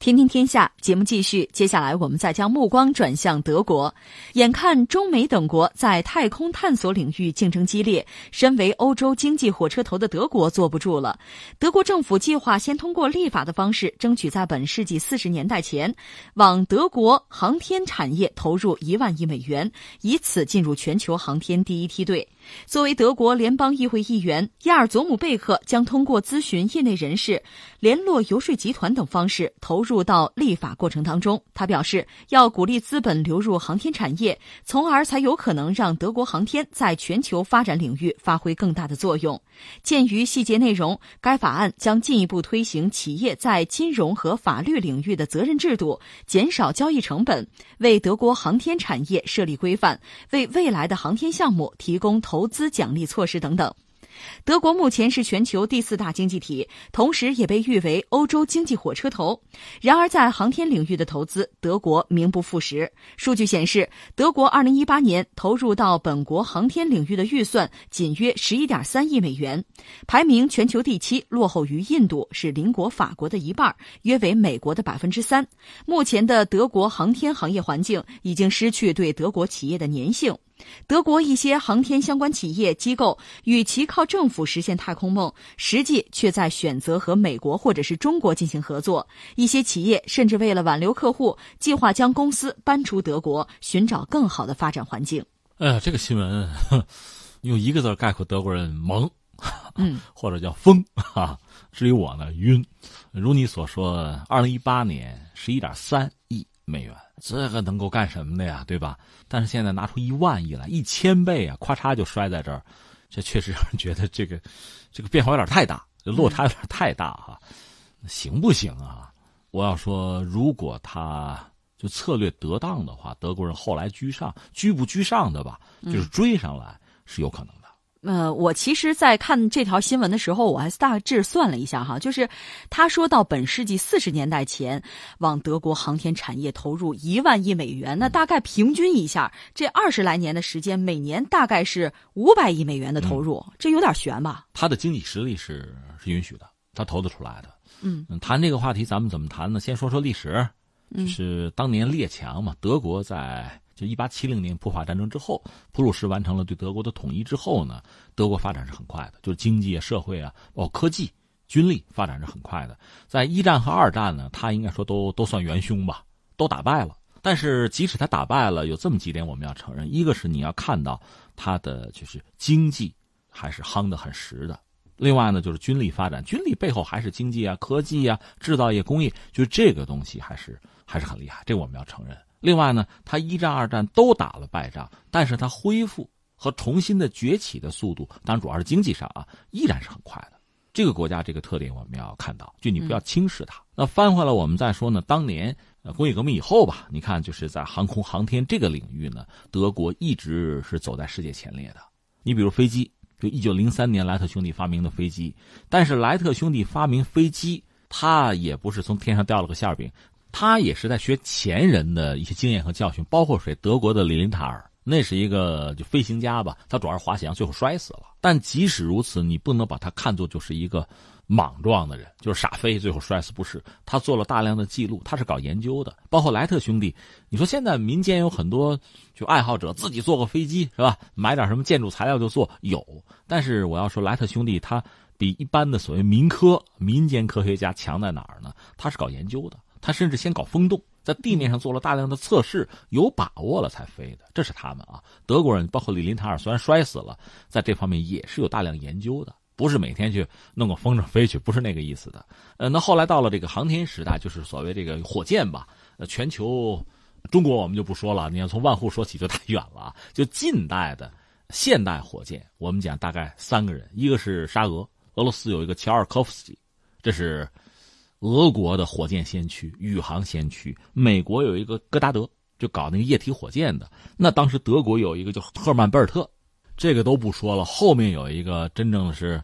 天天天下节目继续，接下来我们再将目光转向德国。眼看中美等国在太空探索领域竞争激烈，身为欧洲经济火车头的德国坐不住了。德国政府计划先通过立法的方式，争取在本世纪四十年代前，往德国航天产业投入一万亿美元，以此进入全球航天第一梯队。作为德国联邦议会议员，亚尔佐姆贝克将通过咨询业内人士、联络游说集团等方式投入到立法过程当中。他表示，要鼓励资本流入航天产业，从而才有可能让德国航天在全球发展领域发挥更大的作用。鉴于细节内容，该法案将进一步推行企业在金融和法律领域的责任制度，减少交易成本，为德国航天产业设立规范，为未来的航天项目提供投投资奖励措施等等。德国目前是全球第四大经济体，同时也被誉为欧洲经济火车头。然而，在航天领域的投资，德国名不副实。数据显示，德国2018年投入到本国航天领域的预算仅约11.3亿美元，排名全球第七，落后于印度，是邻国法国的一半，约为美国的百分之三。目前的德国航天行业环境已经失去对德国企业的粘性。德国一些航天相关企业机构，与其靠政府实现太空梦，实际却在选择和美国或者是中国进行合作。一些企业甚至为了挽留客户，计划将公司搬出德国，寻找更好的发展环境。哎呀，这个新闻用一个字概括德国人：懵，嗯，或者叫疯啊。至于我呢，晕。如你所说，二零一八年十一点三亿美元。这个能够干什么的呀，对吧？但是现在拿出一万亿来，一千倍啊，咔嚓就摔在这儿，这确实让人觉得这个这个变化有点太大，落差有点太大哈。行不行啊？我要说，如果他就策略得当的话，德国人后来居上，居不居上的吧，就是追上来是有可能。呃，我其实，在看这条新闻的时候，我还大致算了一下哈，就是他说到本世纪四十年代前，往德国航天产业投入一万亿美元，那大概平均一下，这二十来年的时间，每年大概是五百亿美元的投入，这有点悬吧？他的经济实力是是允许的，他投得出来的。嗯，谈这个话题，咱们怎么谈呢？先说说历史，就是当年列强嘛，德国在。就一八七零年普法战争之后，普鲁士完成了对德国的统一之后呢，德国发展是很快的，就是经济啊、社会啊，包括科技、军力发展是很快的。在一战和二战呢，他应该说都都算元凶吧，都打败了。但是即使他打败了，有这么几点我们要承认：一个是你要看到他的就是经济还是夯得很实的；另外呢，就是军力发展，军力背后还是经济啊、科技啊、制造业、工业，就是这个东西还是还是很厉害，这我们要承认。另外呢，他一战、二战都打了败仗，但是他恢复和重新的崛起的速度，当然主要是经济上啊，依然是很快的。这个国家这个特点我们要看到，就你不要轻视它。那翻回来我们再说呢，当年呃工业革命以后吧，你看就是在航空航天这个领域呢，德国一直是走在世界前列的。你比如飞机，就一九零三年莱特兄弟发明的飞机，但是莱特兄弟发明飞机，他也不是从天上掉了个馅饼。他也是在学前人的一些经验和教训，包括谁？德国的李林塔尔，那是一个就飞行家吧，他主要是滑翔，最后摔死了。但即使如此，你不能把他看作就是一个莽撞的人，就是傻飞，最后摔死。不是，他做了大量的记录，他是搞研究的。包括莱特兄弟，你说现在民间有很多就爱好者自己做个飞机是吧？买点什么建筑材料就做有，但是我要说莱特兄弟他比一般的所谓民科民间科学家强在哪儿呢？他是搞研究的。他甚至先搞风洞，在地面上做了大量的测试，有把握了才飞的。这是他们啊，德国人包括李林塔尔，虽然摔死了，在这方面也是有大量研究的，不是每天去弄个风筝飞去，不是那个意思的。呃，那后来到了这个航天时代，就是所谓这个火箭吧。呃，全球，中国我们就不说了，你要从万户说起就太远了啊。就近代的现代火箭，我们讲大概三个人，一个是沙俄，俄罗斯有一个乔尔科夫斯基，这是。俄国的火箭先驱、宇航先驱，美国有一个戈达德，就搞那个液体火箭的。那当时德国有一个叫赫曼·贝尔特，这个都不说了。后面有一个真正的是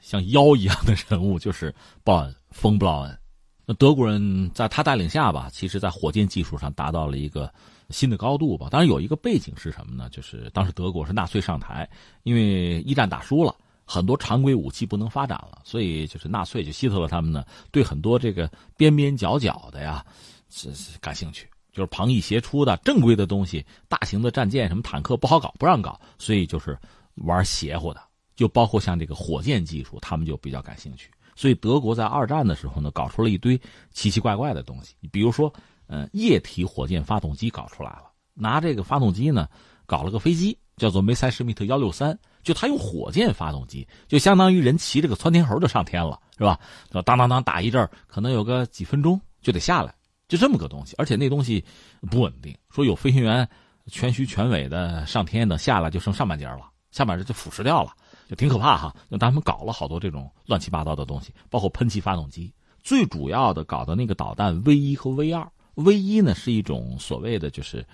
像妖一样的人物，就是鲍恩，冯·布劳恩。那德国人在他带领下吧，其实在火箭技术上达到了一个新的高度吧。当然有一个背景是什么呢？就是当时德国是纳粹上台，因为一战打输了。很多常规武器不能发展了，所以就是纳粹就希特勒他们呢，对很多这个边边角角的呀，是是感兴趣，就是旁逸斜出的正规的东西，大型的战舰什么坦克不好搞，不让搞，所以就是玩邪乎的，就包括像这个火箭技术，他们就比较感兴趣。所以德国在二战的时候呢，搞出了一堆奇奇怪怪的东西，比如说，呃，液体火箭发动机搞出来了，拿这个发动机呢，搞了个飞机，叫做梅塞施密特幺六三。就他用火箭发动机，就相当于人骑着个窜天猴就上天了，是吧？当当当打一阵可能有个几分钟就得下来，就这么个东西。而且那东西不稳定，说有飞行员全虚全尾的上天等下来就剩上半截了，下半截就腐蚀掉了，就挺可怕哈。那他们搞了好多这种乱七八糟的东西，包括喷气发动机。最主要的搞的那个导弹 V 一和 V 二，V 一呢是一种所谓的就是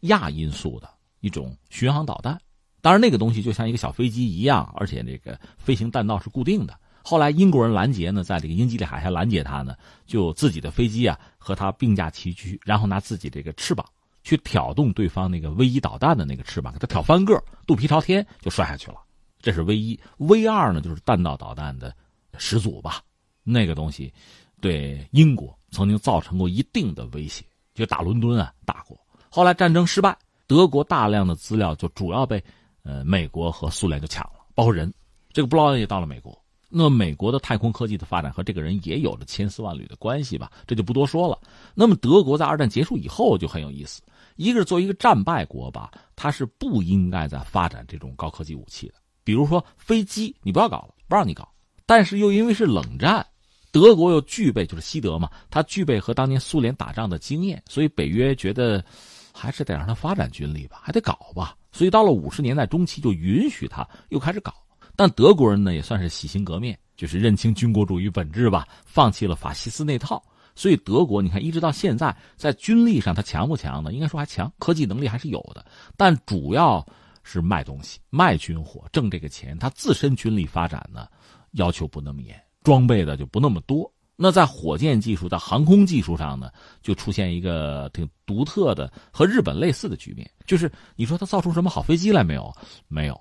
亚音速的一种巡航导弹。当然，那个东西就像一个小飞机一样，而且这个飞行弹道是固定的。后来英国人拦截呢，在这个英吉利海峡拦截它呢，就自己的飞机啊和它并驾齐驱，然后拿自己这个翅膀去挑动对方那个 V 一导弹的那个翅膀，给它挑翻个，肚皮朝天就摔下去了。这是 V 一，V 二呢就是弹道导弹的始祖吧。那个东西对英国曾经造成过一定的威胁，就打伦敦啊打过。后来战争失败，德国大量的资料就主要被。呃，美国和苏联就抢了，包括人，这个布劳恩也到了美国。那美国的太空科技的发展和这个人也有着千丝万缕的关系吧？这就不多说了。那么德国在二战结束以后就很有意思，一个是作为一个战败国吧，它是不应该再发展这种高科技武器的，比如说飞机，你不要搞了，不让你搞。但是又因为是冷战，德国又具备就是西德嘛，它具备和当年苏联打仗的经验，所以北约觉得还是得让它发展军力吧，还得搞吧。所以到了五十年代中期，就允许他又开始搞。但德国人呢，也算是洗心革面，就是认清军国主义本质吧，放弃了法西斯那套。所以德国，你看一直到现在，在军力上他强不强呢？应该说还强，科技能力还是有的。但主要是卖东西、卖军火挣这个钱，他自身军力发展呢，要求不那么严，装备的就不那么多。那在火箭技术、在航空技术上呢，就出现一个挺独特的和日本类似的局面，就是你说它造出什么好飞机来没有？没有，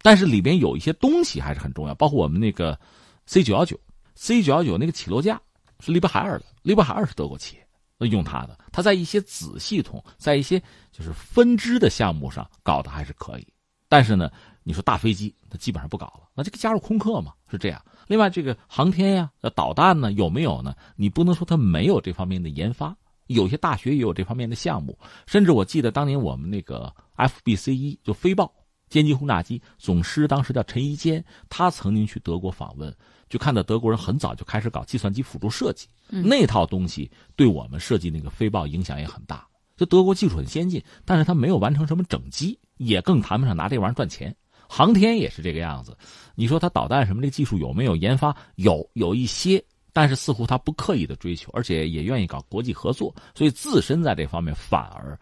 但是里边有一些东西还是很重要，包括我们那个 C 九幺九、C 九幺九那个起落架是利伯海尔的，利伯海尔是德国企业，用它的，它在一些子系统、在一些就是分支的项目上搞的还是可以，但是呢。你说大飞机，它基本上不搞了，那这个加入空客嘛，是这样。另外，这个航天呀，导弹呢，有没有呢？你不能说它没有这方面的研发，有些大学也有这方面的项目。甚至我记得当年我们那个 FBC 一就飞豹歼击轰炸机总师，当时叫陈一坚，他曾经去德国访问，就看到德国人很早就开始搞计算机辅助设计，那套东西对我们设计那个飞豹影响也很大。就德国技术很先进，但是他没有完成什么整机，也更谈不上拿这玩意儿赚钱。航天也是这个样子，你说它导弹什么这技术有没有研发？有，有一些，但是似乎它不刻意的追求，而且也愿意搞国际合作，所以自身在这方面反而，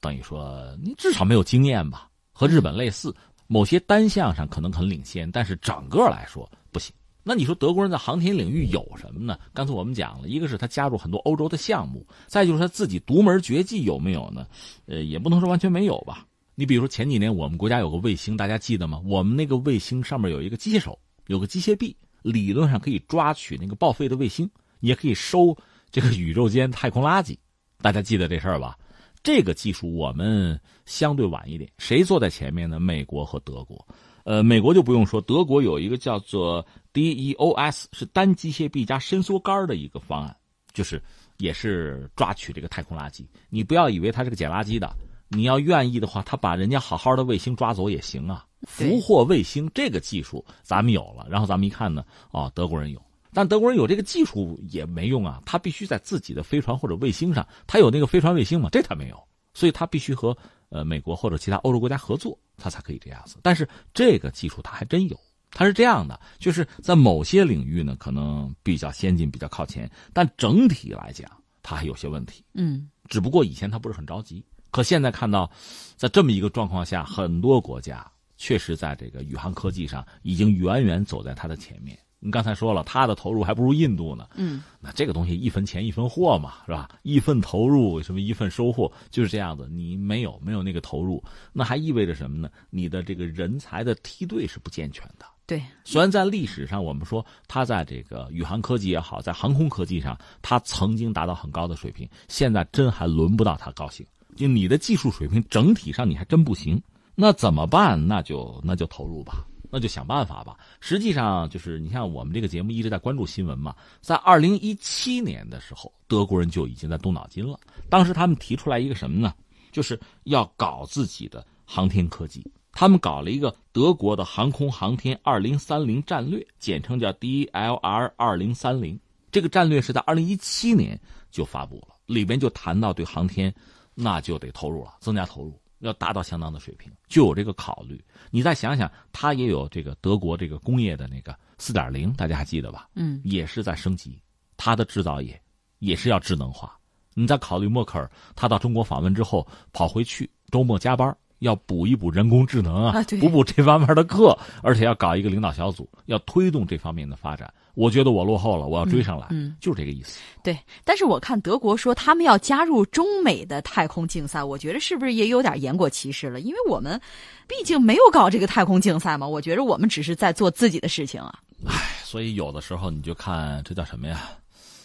等于说你至少没有经验吧？和日本类似，某些单项上可能很领先，但是整个来说不行。那你说德国人在航天领域有什么呢？刚才我们讲了一个是他加入很多欧洲的项目，再就是他自己独门绝技有没有呢？呃，也不能说完全没有吧。你比如说前几年我们国家有个卫星，大家记得吗？我们那个卫星上面有一个机械手，有个机械臂，理论上可以抓取那个报废的卫星，也可以收这个宇宙间太空垃圾。大家记得这事儿吧？这个技术我们相对晚一点，谁坐在前面呢？美国和德国。呃，美国就不用说，德国有一个叫做 DEOS，是单机械臂加伸缩杆的一个方案，就是也是抓取这个太空垃圾。你不要以为它是个捡垃圾的。你要愿意的话，他把人家好好的卫星抓走也行啊。俘获卫星这个技术咱们有了，然后咱们一看呢，哦，德国人有，但德国人有这个技术也没用啊。他必须在自己的飞船或者卫星上，他有那个飞船卫星嘛？这他没有，所以他必须和呃美国或者其他欧洲国家合作，他才可以这样子。但是这个技术他还真有，他是这样的，就是在某些领域呢，可能比较先进、比较靠前，但整体来讲，他还有些问题。嗯，只不过以前他不是很着急。可现在看到，在这么一个状况下，很多国家确实在这个宇航科技上已经远远走在它的前面。你刚才说了，它的投入还不如印度呢。嗯，那这个东西一分钱一分货嘛，是吧？一份投入什么一份收获，就是这样子。你没有没有那个投入，那还意味着什么呢？你的这个人才的梯队是不健全的。对，虽然在历史上我们说它在这个宇航科技也好，在航空科技上，它曾经达到很高的水平，现在真还轮不到它高兴。就你的技术水平整体上你还真不行，那怎么办？那就那就投入吧，那就想办法吧。实际上就是你像我们这个节目一直在关注新闻嘛，在二零一七年的时候，德国人就已经在动脑筋了。当时他们提出来一个什么呢？就是要搞自己的航天科技。他们搞了一个德国的航空航天二零三零战略，简称叫 DLR 二零三零。这个战略是在二零一七年就发布了，里边就谈到对航天。那就得投入了，增加投入，要达到相当的水平，就有这个考虑。你再想想，它也有这个德国这个工业的那个四点零，大家还记得吧？嗯，也是在升级，它的制造业也是要智能化。你再考虑默克尔，他到中国访问之后跑回去，周末加班要补一补人工智能啊，补补这方面的课，而且要搞一个领导小组，要推动这方面的发展。我觉得我落后了，我要追上来，嗯，就是这个意思。对，但是我看德国说他们要加入中美的太空竞赛，我觉得是不是也有点言过其实了？因为我们毕竟没有搞这个太空竞赛嘛，我觉得我们只是在做自己的事情啊。唉，所以有的时候你就看这叫什么呀？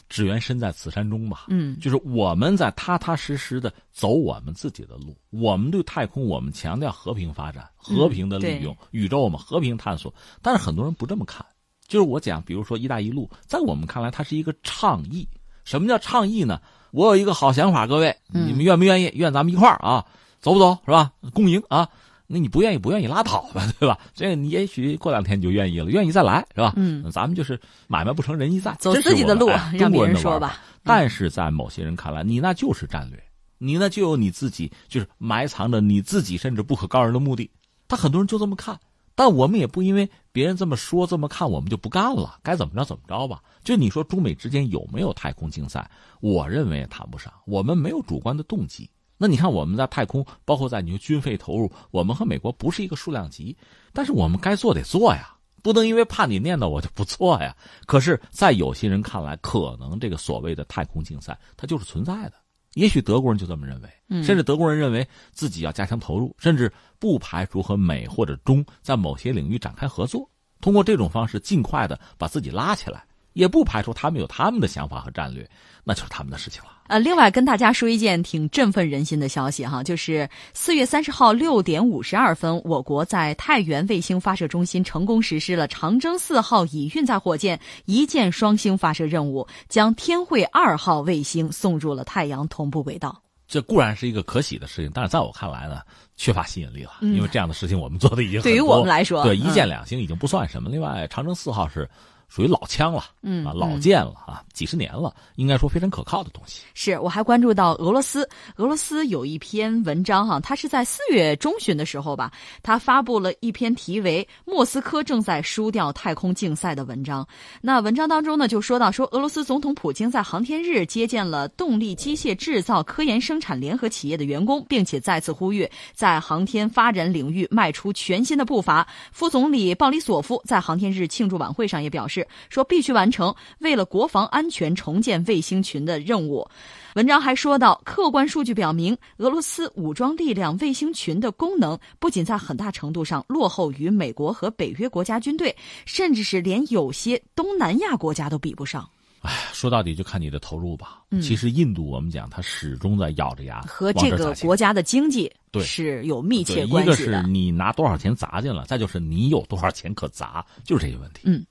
只缘身在此山中吧。嗯，就是我们在踏踏实实的走我们自己的路。我们对太空，我们强调和平发展、和平的利用宇宙嘛，和平探索。但是很多人不这么看。就是我讲，比如说“一带一路”，在我们看来，它是一个倡议。什么叫倡议呢？我有一个好想法，各位，你们愿不愿意？愿咱们一块儿啊，走不走？是吧？共赢啊！那你不愿意，不愿意拉倒吧，对吧？这个你也许过两天你就愿意了，愿意再来，是吧？嗯，咱们就是买卖不成仁义在，走自己的路，让别人说吧。但是在某些人看来，你那就是战略，你那就有你自己，就是埋藏着你自己甚至不可告人的目的。他很多人就这么看。但我们也不因为别人这么说、这么看，我们就不干了。该怎么着怎么着吧。就你说中美之间有没有太空竞赛？我认为也谈不上。我们没有主观的动机。那你看我们在太空，包括在你说军费投入，我们和美国不是一个数量级。但是我们该做得做呀，不能因为怕你念叨我就不做呀。可是，在有些人看来，可能这个所谓的太空竞赛，它就是存在的。也许德国人就这么认为，甚至德国人认为自己要加强投入，甚至不排除和美或者中在某些领域展开合作，通过这种方式尽快的把自己拉起来。也不排除他们有他们的想法和战略，那就是他们的事情了。呃，另外跟大家说一件挺振奋人心的消息哈，就是四月三十号六点五十二分，我国在太原卫星发射中心成功实施了长征四号乙运载火箭一箭双星发射任务，将天惠二号卫星送入了太阳同步轨道。这固然是一个可喜的事情，但是在我看来呢，缺乏吸引力了，因为这样的事情我们做的已经对于我们来说，对一箭两星已经不算什么。另外，长征四号是。属于老枪了，嗯啊，老舰了啊，几十年了，应该说非常可靠的东西。是，我还关注到俄罗斯，俄罗斯有一篇文章哈，它是在四月中旬的时候吧，它发布了一篇题为《莫斯科正在输掉太空竞赛》的文章。那文章当中呢，就说到说俄罗斯总统普京在航天日接见了动力机械制造科研生产联合企业的员工，并且再次呼吁在航天发展领域迈出全新的步伐。副总理鲍里索夫在航天日庆祝晚会上也表示。说必须完成为了国防安全重建卫星群的任务。文章还说到，客观数据表明，俄罗斯武装力量卫星群的功能不仅在很大程度上落后于美国和北约国家军队，甚至是连有些东南亚国家都比不上。哎，说到底就看你的投入吧。其实印度，我们讲它始终在咬着牙和这个国家的经济对是有密切关系的。一个是你拿多少钱砸进了，再就是你有多少钱可砸，就是这些问题。嗯。